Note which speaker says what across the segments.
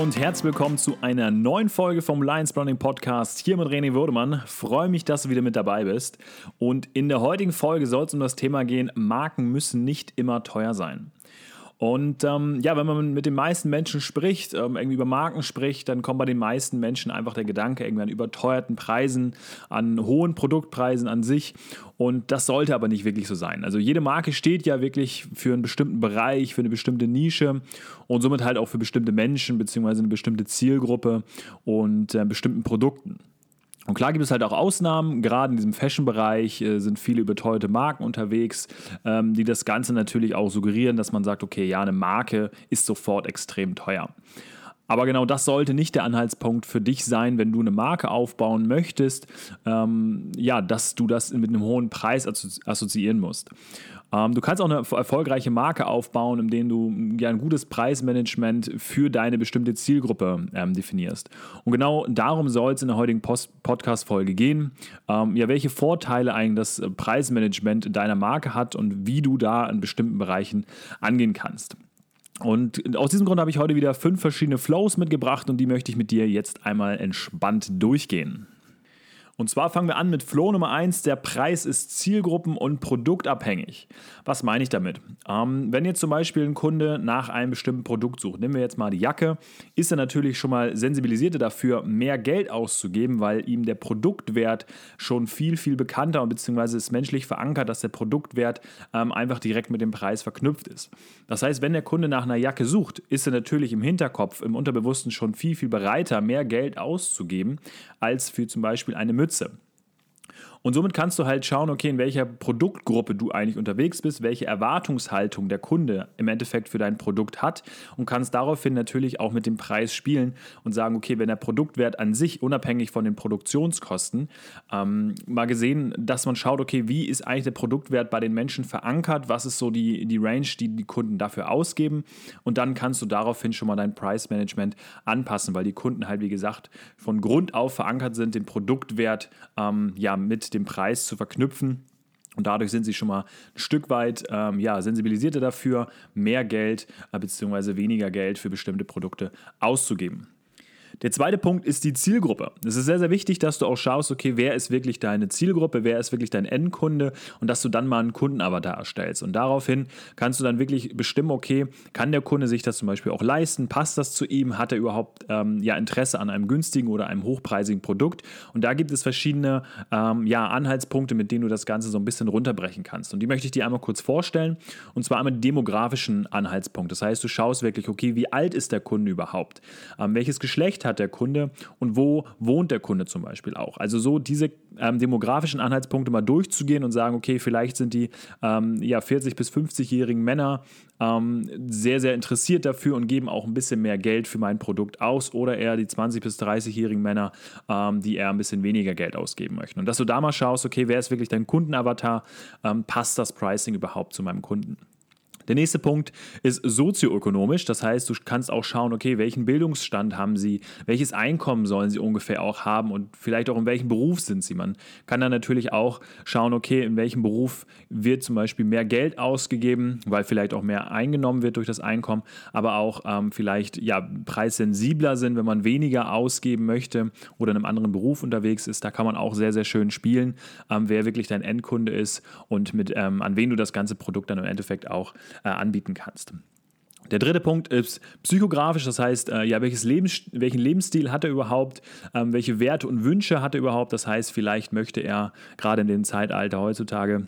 Speaker 1: und herzlich willkommen zu einer neuen Folge vom Lions Branding Podcast hier mit René Würdemann. Freue mich, dass du wieder mit dabei bist. Und in der heutigen Folge soll es um das Thema gehen: Marken müssen nicht immer teuer sein. Und ähm, ja, wenn man mit den meisten Menschen spricht, ähm, irgendwie über Marken spricht, dann kommt bei den meisten Menschen einfach der Gedanke irgendwie an überteuerten Preisen, an hohen Produktpreisen an sich. Und das sollte aber nicht wirklich so sein. Also jede Marke steht ja wirklich für einen bestimmten Bereich, für eine bestimmte Nische und somit halt auch für bestimmte Menschen bzw. eine bestimmte Zielgruppe und äh, bestimmten Produkten. Und klar gibt es halt auch Ausnahmen, gerade in diesem Fashion-Bereich äh, sind viele überteuerte Marken unterwegs, ähm, die das Ganze natürlich auch suggerieren, dass man sagt, okay, ja, eine Marke ist sofort extrem teuer. Aber genau das sollte nicht der Anhaltspunkt für dich sein, wenn du eine Marke aufbauen möchtest, ähm, ja, dass du das mit einem hohen Preis assoziieren musst. Ähm, du kannst auch eine erfolgreiche Marke aufbauen, indem du ja, ein gutes Preismanagement für deine bestimmte Zielgruppe ähm, definierst. Und genau darum soll es in der heutigen Podcast-Folge gehen. Ähm, ja, welche Vorteile eigentlich das Preismanagement deiner Marke hat und wie du da in bestimmten Bereichen angehen kannst. Und aus diesem Grund habe ich heute wieder fünf verschiedene Flows mitgebracht und die möchte ich mit dir jetzt einmal entspannt durchgehen. Und zwar fangen wir an mit Flow Nummer 1. Der Preis ist zielgruppen- und produktabhängig. Was meine ich damit? Ähm, wenn jetzt zum Beispiel ein Kunde nach einem bestimmten Produkt sucht, nehmen wir jetzt mal die Jacke, ist er natürlich schon mal sensibilisiert dafür, mehr Geld auszugeben, weil ihm der Produktwert schon viel, viel bekannter und beziehungsweise ist menschlich verankert, dass der Produktwert ähm, einfach direkt mit dem Preis verknüpft ist. Das heißt, wenn der Kunde nach einer Jacke sucht, ist er natürlich im Hinterkopf, im Unterbewussten schon viel, viel bereiter, mehr Geld auszugeben, als für zum Beispiel eine Mütze. Mütze. Und somit kannst du halt schauen, okay, in welcher Produktgruppe du eigentlich unterwegs bist, welche Erwartungshaltung der Kunde im Endeffekt für dein Produkt hat und kannst daraufhin natürlich auch mit dem Preis spielen und sagen, okay, wenn der Produktwert an sich unabhängig von den Produktionskosten ähm, mal gesehen, dass man schaut, okay, wie ist eigentlich der Produktwert bei den Menschen verankert, was ist so die, die Range, die die Kunden dafür ausgeben und dann kannst du daraufhin schon mal dein Price Management anpassen, weil die Kunden halt, wie gesagt, von Grund auf verankert sind, den Produktwert ähm, ja mit dem Preis zu verknüpfen. Und dadurch sind sie schon mal ein Stück weit ähm, ja, sensibilisierter dafür, mehr Geld äh, bzw. weniger Geld für bestimmte Produkte auszugeben. Der zweite Punkt ist die Zielgruppe. Es ist sehr, sehr wichtig, dass du auch schaust, okay, wer ist wirklich deine Zielgruppe, wer ist wirklich dein Endkunde und dass du dann mal einen Kundenavatar erstellst. Und daraufhin kannst du dann wirklich bestimmen, okay, kann der Kunde sich das zum Beispiel auch leisten? Passt das zu ihm? Hat er überhaupt ähm, ja, Interesse an einem günstigen oder einem hochpreisigen Produkt? Und da gibt es verschiedene ähm, ja, Anhaltspunkte, mit denen du das Ganze so ein bisschen runterbrechen kannst. Und die möchte ich dir einmal kurz vorstellen. Und zwar einmal den demografischen Anhaltspunkt. Das heißt, du schaust wirklich, okay, wie alt ist der Kunde überhaupt? Ähm, welches Geschlecht hat hat der Kunde und wo wohnt der Kunde zum Beispiel auch. Also so diese ähm, demografischen Anhaltspunkte mal durchzugehen und sagen, okay, vielleicht sind die ähm, ja, 40- bis 50-jährigen Männer ähm, sehr, sehr interessiert dafür und geben auch ein bisschen mehr Geld für mein Produkt aus oder eher die 20- bis 30-jährigen Männer, ähm, die eher ein bisschen weniger Geld ausgeben möchten. Und dass du da mal schaust, okay, wer ist wirklich dein Kundenavatar, ähm, passt das Pricing überhaupt zu meinem Kunden? Der nächste Punkt ist sozioökonomisch. Das heißt, du kannst auch schauen, okay, welchen Bildungsstand haben sie, welches Einkommen sollen sie ungefähr auch haben und vielleicht auch in welchem Beruf sind sie. Man kann dann natürlich auch schauen, okay, in welchem Beruf wird zum Beispiel mehr Geld ausgegeben, weil vielleicht auch mehr eingenommen wird durch das Einkommen, aber auch ähm, vielleicht ja preissensibler sind, wenn man weniger ausgeben möchte oder in einem anderen Beruf unterwegs ist. Da kann man auch sehr, sehr schön spielen, ähm, wer wirklich dein Endkunde ist und mit ähm, an wen du das ganze Produkt dann im Endeffekt auch anbieten kannst. Der dritte Punkt ist psychografisch, das heißt, äh, ja, welches Lebens, welchen Lebensstil hat er überhaupt, ähm, welche Werte und Wünsche hat er überhaupt, das heißt, vielleicht möchte er gerade in dem Zeitalter heutzutage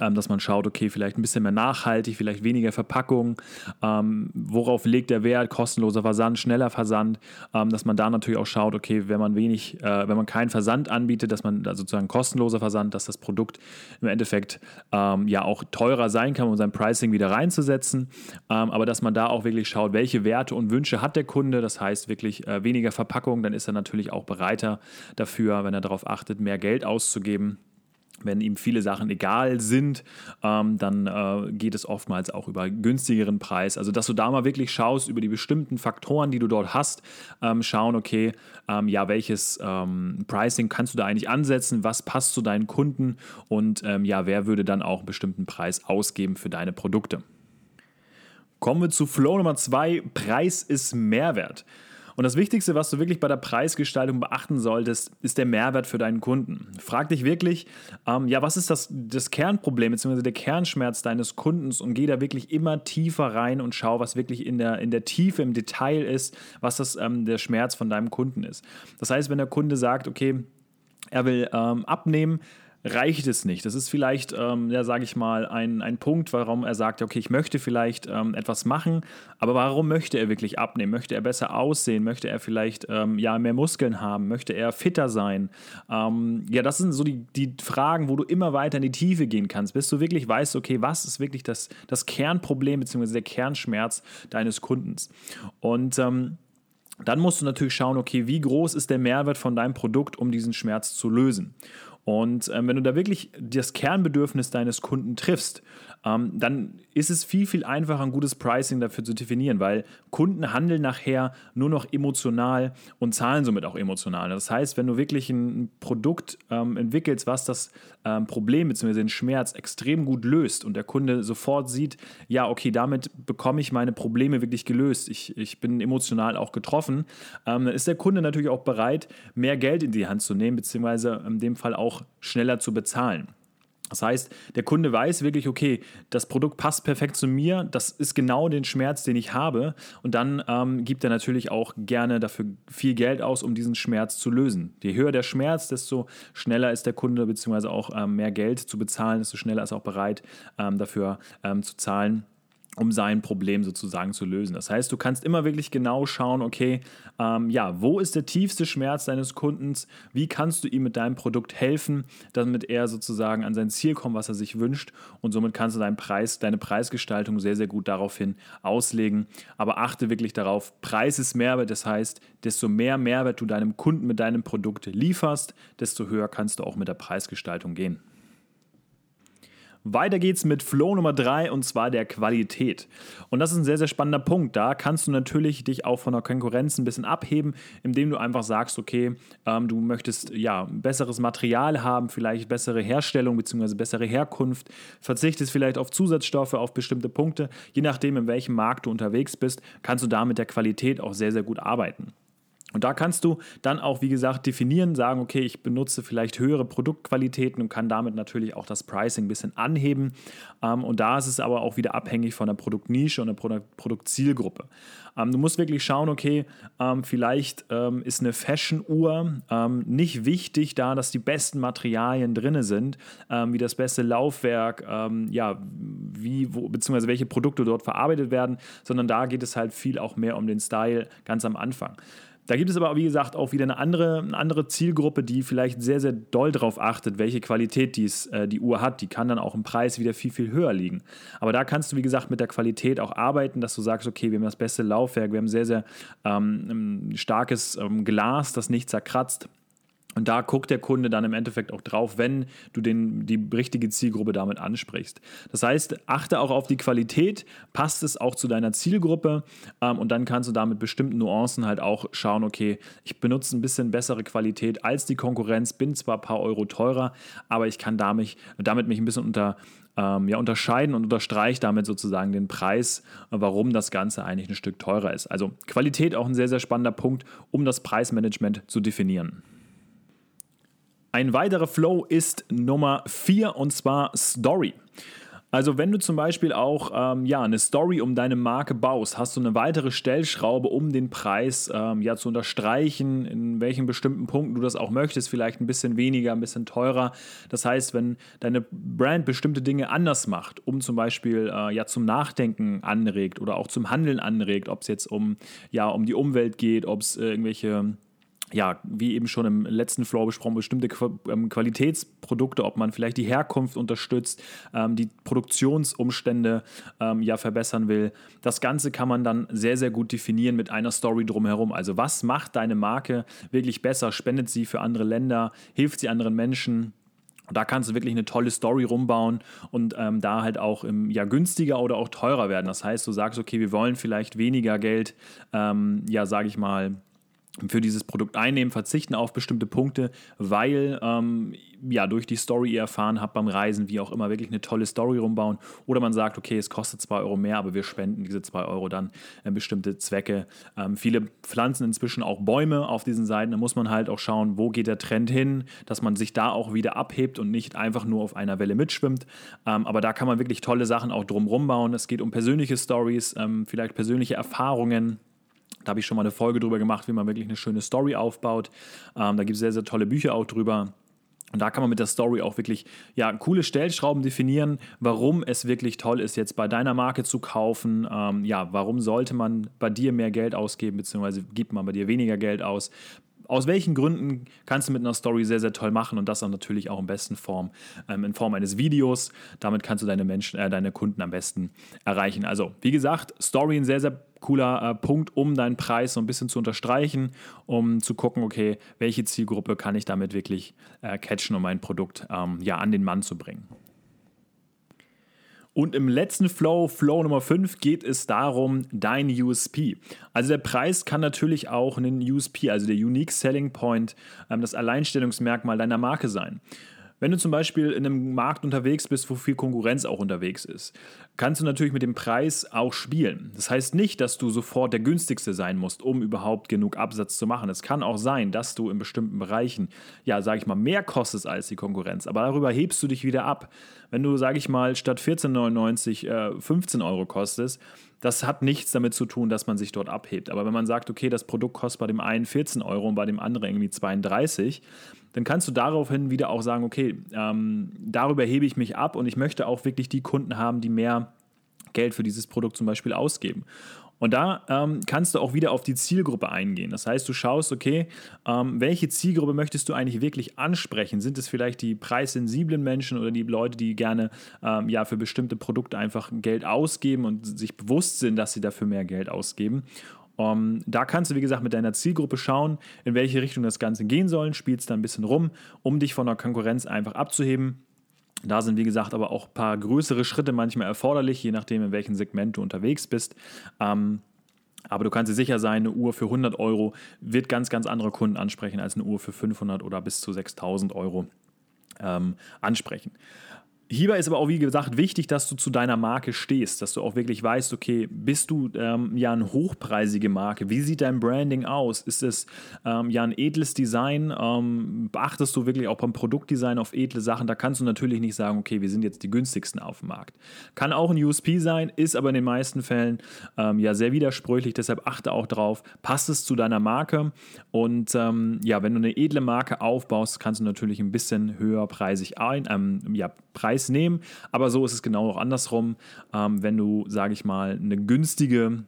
Speaker 1: ähm, dass man schaut, okay, vielleicht ein bisschen mehr nachhaltig, vielleicht weniger Verpackung, ähm, worauf legt der Wert, kostenloser Versand, schneller Versand, ähm, dass man da natürlich auch schaut, okay, wenn man wenig, äh, wenn man keinen Versand anbietet, dass man also sozusagen kostenloser Versand, dass das Produkt im Endeffekt ähm, ja auch teurer sein kann, um sein Pricing wieder reinzusetzen, ähm, aber dass man da auch wirklich schaut, welche Werte und Wünsche hat der Kunde, das heißt wirklich äh, weniger Verpackung, dann ist er natürlich auch bereiter dafür, wenn er darauf achtet, mehr Geld auszugeben wenn ihm viele Sachen egal sind, ähm, dann äh, geht es oftmals auch über günstigeren Preis. Also, dass du da mal wirklich schaust über die bestimmten Faktoren, die du dort hast, ähm, schauen, okay, ähm, ja, welches ähm, Pricing kannst du da eigentlich ansetzen, was passt zu deinen Kunden und ähm, ja, wer würde dann auch einen bestimmten Preis ausgeben für deine Produkte. Kommen wir zu Flow Nummer zwei: Preis ist Mehrwert. Und das Wichtigste, was du wirklich bei der Preisgestaltung beachten solltest, ist der Mehrwert für deinen Kunden. Frag dich wirklich, ähm, ja, was ist das, das Kernproblem bzw. der Kernschmerz deines Kundens und geh da wirklich immer tiefer rein und schau, was wirklich in der, in der Tiefe, im Detail ist, was das, ähm, der Schmerz von deinem Kunden ist. Das heißt, wenn der Kunde sagt, okay, er will ähm, abnehmen, reicht es nicht. Das ist vielleicht, ähm, ja, sage ich mal, ein, ein Punkt, warum er sagt, okay, ich möchte vielleicht ähm, etwas machen, aber warum möchte er wirklich abnehmen? Möchte er besser aussehen? Möchte er vielleicht ähm, ja, mehr Muskeln haben? Möchte er fitter sein? Ähm, ja, das sind so die, die Fragen, wo du immer weiter in die Tiefe gehen kannst, bis du wirklich weißt, okay, was ist wirklich das, das Kernproblem bzw. der Kernschmerz deines Kundens? Und ähm, dann musst du natürlich schauen, okay, wie groß ist der Mehrwert von deinem Produkt, um diesen Schmerz zu lösen. Und ähm, wenn du da wirklich das Kernbedürfnis deines Kunden triffst, ähm, dann ist es viel, viel einfacher, ein gutes Pricing dafür zu definieren, weil Kunden handeln nachher nur noch emotional und zahlen somit auch emotional. Das heißt, wenn du wirklich ein Produkt ähm, entwickelst, was das ähm, Problem bzw. den Schmerz extrem gut löst und der Kunde sofort sieht, ja, okay, damit bekomme ich meine Probleme wirklich gelöst, ich, ich bin emotional auch getroffen, ähm, dann ist der Kunde natürlich auch bereit, mehr Geld in die Hand zu nehmen, beziehungsweise in dem Fall auch schneller zu bezahlen. Das heißt, der Kunde weiß wirklich, okay, das Produkt passt perfekt zu mir, das ist genau den Schmerz, den ich habe. Und dann ähm, gibt er natürlich auch gerne dafür viel Geld aus, um diesen Schmerz zu lösen. Je höher der Schmerz, desto schneller ist der Kunde, beziehungsweise auch ähm, mehr Geld zu bezahlen, desto schneller ist er auch bereit, ähm, dafür ähm, zu zahlen um sein Problem sozusagen zu lösen. Das heißt, du kannst immer wirklich genau schauen, okay, ähm, ja, wo ist der tiefste Schmerz deines Kundens? Wie kannst du ihm mit deinem Produkt helfen, damit er sozusagen an sein Ziel kommt, was er sich wünscht? Und somit kannst du deinen Preis, deine Preisgestaltung sehr, sehr gut daraufhin auslegen. Aber achte wirklich darauf, Preis ist Mehrwert. Das heißt, desto mehr Mehrwert du deinem Kunden mit deinem Produkt lieferst, desto höher kannst du auch mit der Preisgestaltung gehen. Weiter geht's mit Flow Nummer 3 und zwar der Qualität. Und das ist ein sehr, sehr spannender Punkt. Da kannst du natürlich dich auch von der Konkurrenz ein bisschen abheben, indem du einfach sagst, okay, ähm, du möchtest ja besseres Material haben, vielleicht bessere Herstellung bzw. bessere Herkunft, verzichtest vielleicht auf Zusatzstoffe, auf bestimmte Punkte. Je nachdem, in welchem Markt du unterwegs bist, kannst du da mit der Qualität auch sehr, sehr gut arbeiten. Und da kannst du dann auch, wie gesagt, definieren, sagen, okay, ich benutze vielleicht höhere Produktqualitäten und kann damit natürlich auch das Pricing ein bisschen anheben. Ähm, und da ist es aber auch wieder abhängig von der Produktnische und der Produktzielgruppe. Ähm, du musst wirklich schauen, okay, ähm, vielleicht ist eine Fashion-Uhr nicht wichtig, da dass die besten Materialien drin sind, wie das beste Laufwerk, ja, wie, wo, beziehungsweise welche Produkte dort verarbeitet werden, sondern da geht es halt viel auch mehr um den Style ganz am Anfang. Da gibt es aber, wie gesagt, auch wieder eine andere, eine andere Zielgruppe, die vielleicht sehr, sehr doll darauf achtet, welche Qualität dies, äh, die Uhr hat. Die kann dann auch im Preis wieder viel, viel höher liegen. Aber da kannst du, wie gesagt, mit der Qualität auch arbeiten, dass du sagst, okay, wir haben das beste Laufwerk, wir haben sehr, sehr ähm, starkes ähm, Glas, das nicht zerkratzt. Und da guckt der Kunde dann im Endeffekt auch drauf, wenn du den, die richtige Zielgruppe damit ansprichst. Das heißt, achte auch auf die Qualität, passt es auch zu deiner Zielgruppe ähm, und dann kannst du da mit bestimmten Nuancen halt auch schauen, okay, ich benutze ein bisschen bessere Qualität als die Konkurrenz, bin zwar ein paar Euro teurer, aber ich kann damit, damit mich ein bisschen unter, ähm, ja, unterscheiden und unterstreiche damit sozusagen den Preis, warum das Ganze eigentlich ein Stück teurer ist. Also Qualität auch ein sehr, sehr spannender Punkt, um das Preismanagement zu definieren. Ein weiterer Flow ist Nummer 4 und zwar Story. Also wenn du zum Beispiel auch ähm, ja, eine Story um deine Marke baust, hast du eine weitere Stellschraube, um den Preis ähm, ja, zu unterstreichen, in welchen bestimmten Punkten du das auch möchtest, vielleicht ein bisschen weniger, ein bisschen teurer. Das heißt, wenn deine Brand bestimmte Dinge anders macht, um zum Beispiel äh, ja, zum Nachdenken anregt oder auch zum Handeln anregt, ob es jetzt um, ja, um die Umwelt geht, ob es äh, irgendwelche ja, wie eben schon im letzten Floor besprochen, bestimmte ähm, Qualitätsprodukte, ob man vielleicht die Herkunft unterstützt, ähm, die Produktionsumstände ähm, ja verbessern will. Das Ganze kann man dann sehr, sehr gut definieren mit einer Story drumherum. Also was macht deine Marke wirklich besser? Spendet sie für andere Länder? Hilft sie anderen Menschen? Da kannst du wirklich eine tolle Story rumbauen und ähm, da halt auch im, ja, günstiger oder auch teurer werden. Das heißt, du sagst, okay, wir wollen vielleicht weniger Geld, ähm, ja, sage ich mal, für dieses Produkt einnehmen, verzichten auf bestimmte Punkte, weil ähm, ja durch die Story ihr erfahren habt beim Reisen, wie auch immer, wirklich eine tolle Story rumbauen. Oder man sagt, okay, es kostet 2 Euro mehr, aber wir spenden diese 2 Euro dann in bestimmte Zwecke. Ähm, viele pflanzen inzwischen auch Bäume auf diesen Seiten. Da muss man halt auch schauen, wo geht der Trend hin, dass man sich da auch wieder abhebt und nicht einfach nur auf einer Welle mitschwimmt. Ähm, aber da kann man wirklich tolle Sachen auch drumherum bauen. Es geht um persönliche Stories, ähm, vielleicht persönliche Erfahrungen da habe ich schon mal eine Folge drüber gemacht, wie man wirklich eine schöne Story aufbaut. Ähm, da gibt es sehr, sehr tolle Bücher auch drüber. Und da kann man mit der Story auch wirklich ja, coole Stellschrauben definieren, warum es wirklich toll ist, jetzt bei deiner Marke zu kaufen. Ähm, ja, warum sollte man bei dir mehr Geld ausgeben, beziehungsweise gibt man bei dir weniger Geld aus? Aus welchen Gründen kannst du mit einer Story sehr, sehr toll machen und das dann natürlich auch in besten Form, ähm, in Form eines Videos. Damit kannst du deine Menschen, äh, deine Kunden am besten erreichen. Also, wie gesagt, Story ein sehr, sehr cooler äh, Punkt, um deinen Preis so ein bisschen zu unterstreichen, um zu gucken, okay, welche Zielgruppe kann ich damit wirklich äh, catchen, um mein Produkt ähm, ja an den Mann zu bringen. Und im letzten Flow, Flow Nummer 5, geht es darum, dein USP. Also der Preis kann natürlich auch ein USP, also der Unique Selling Point, ähm, das Alleinstellungsmerkmal deiner Marke sein. Wenn du zum Beispiel in einem Markt unterwegs bist, wo viel Konkurrenz auch unterwegs ist, kannst du natürlich mit dem Preis auch spielen. Das heißt nicht, dass du sofort der günstigste sein musst, um überhaupt genug Absatz zu machen. Es kann auch sein, dass du in bestimmten Bereichen, ja, sage ich mal, mehr kostest als die Konkurrenz, aber darüber hebst du dich wieder ab. Wenn du, sage ich mal, statt 14,99 äh, 15 Euro kostest, das hat nichts damit zu tun, dass man sich dort abhebt. Aber wenn man sagt, okay, das Produkt kostet bei dem einen 14 Euro und bei dem anderen irgendwie 32, dann kannst du daraufhin wieder auch sagen, okay, ähm, darüber hebe ich mich ab und ich möchte auch wirklich die Kunden haben, die mehr Geld für dieses Produkt zum Beispiel ausgeben. Und da ähm, kannst du auch wieder auf die Zielgruppe eingehen. Das heißt, du schaust, okay, ähm, welche Zielgruppe möchtest du eigentlich wirklich ansprechen? Sind es vielleicht die preissensiblen Menschen oder die Leute, die gerne ähm, ja, für bestimmte Produkte einfach Geld ausgeben und sich bewusst sind, dass sie dafür mehr Geld ausgeben? Um, ähm, da kannst du, wie gesagt, mit deiner Zielgruppe schauen, in welche Richtung das Ganze gehen soll, spielst da ein bisschen rum, um dich von der Konkurrenz einfach abzuheben. Da sind, wie gesagt, aber auch ein paar größere Schritte manchmal erforderlich, je nachdem, in welchem Segment du unterwegs bist. Ähm, aber du kannst dir sicher sein, eine Uhr für 100 Euro wird ganz, ganz andere Kunden ansprechen als eine Uhr für 500 oder bis zu 6000 Euro ähm, ansprechen. Hierbei ist aber auch, wie gesagt, wichtig, dass du zu deiner Marke stehst, dass du auch wirklich weißt, okay, bist du ähm, ja eine hochpreisige Marke? Wie sieht dein Branding aus? Ist es ähm, ja ein edles Design? Ähm, beachtest du wirklich auch beim Produktdesign auf edle Sachen? Da kannst du natürlich nicht sagen, okay, wir sind jetzt die günstigsten auf dem Markt. Kann auch ein USP sein, ist aber in den meisten Fällen ähm, ja sehr widersprüchlich, deshalb achte auch drauf, passt es zu deiner Marke? Und ähm, ja, wenn du eine edle Marke aufbaust, kannst du natürlich ein bisschen höher preisig ein, ähm, ja, preisig Preis nehmen. Aber so ist es genau auch andersrum. Ähm, wenn du, sage ich mal, eine günstige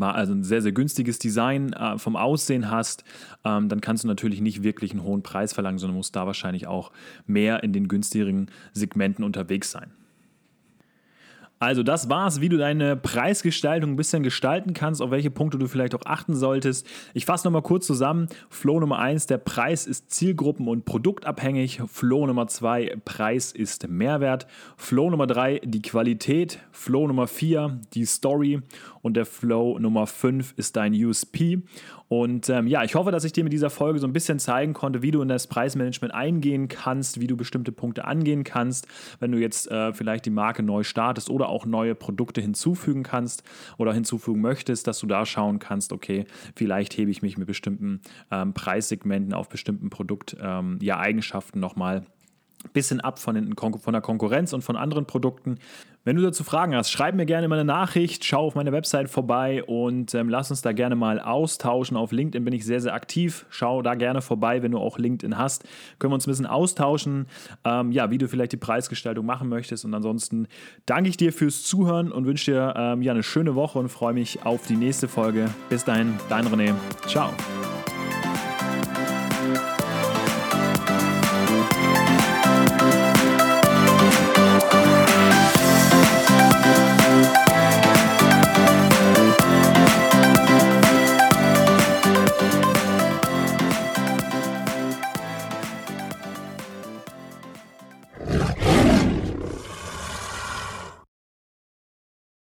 Speaker 1: also ein sehr, sehr günstiges Design äh, vom Aussehen hast, ähm, dann kannst du natürlich nicht wirklich einen hohen Preis verlangen, sondern musst da wahrscheinlich auch mehr in den günstigeren Segmenten unterwegs sein. Also das war's, wie du deine Preisgestaltung ein bisschen gestalten kannst, auf welche Punkte du vielleicht auch achten solltest. Ich fasse nochmal kurz zusammen. Flow Nummer 1, der Preis ist zielgruppen- und produktabhängig. Flow Nummer 2, Preis ist Mehrwert. Flow Nummer 3, die Qualität. Flow Nummer 4, die Story. Und der Flow Nummer 5 ist dein USP. Und ähm, ja, ich hoffe, dass ich dir mit dieser Folge so ein bisschen zeigen konnte, wie du in das Preismanagement eingehen kannst, wie du bestimmte Punkte angehen kannst, wenn du jetzt äh, vielleicht die Marke neu startest oder auch neue Produkte hinzufügen kannst oder hinzufügen möchtest, dass du da schauen kannst, okay, vielleicht hebe ich mich mit bestimmten ähm, Preissegmenten auf bestimmten Produkteigenschaften ähm, ja, Eigenschaften nochmal bisschen ab von, den, von der Konkurrenz und von anderen Produkten. Wenn du dazu Fragen hast, schreib mir gerne mal eine Nachricht, schau auf meine Website vorbei und ähm, lass uns da gerne mal austauschen. Auf LinkedIn bin ich sehr, sehr aktiv. Schau da gerne vorbei, wenn du auch LinkedIn hast. Können wir uns ein bisschen austauschen, ähm, ja, wie du vielleicht die Preisgestaltung machen möchtest. Und ansonsten danke ich dir fürs Zuhören und wünsche dir ähm, ja, eine schöne Woche und freue mich auf die nächste Folge. Bis dahin, dein René. Ciao.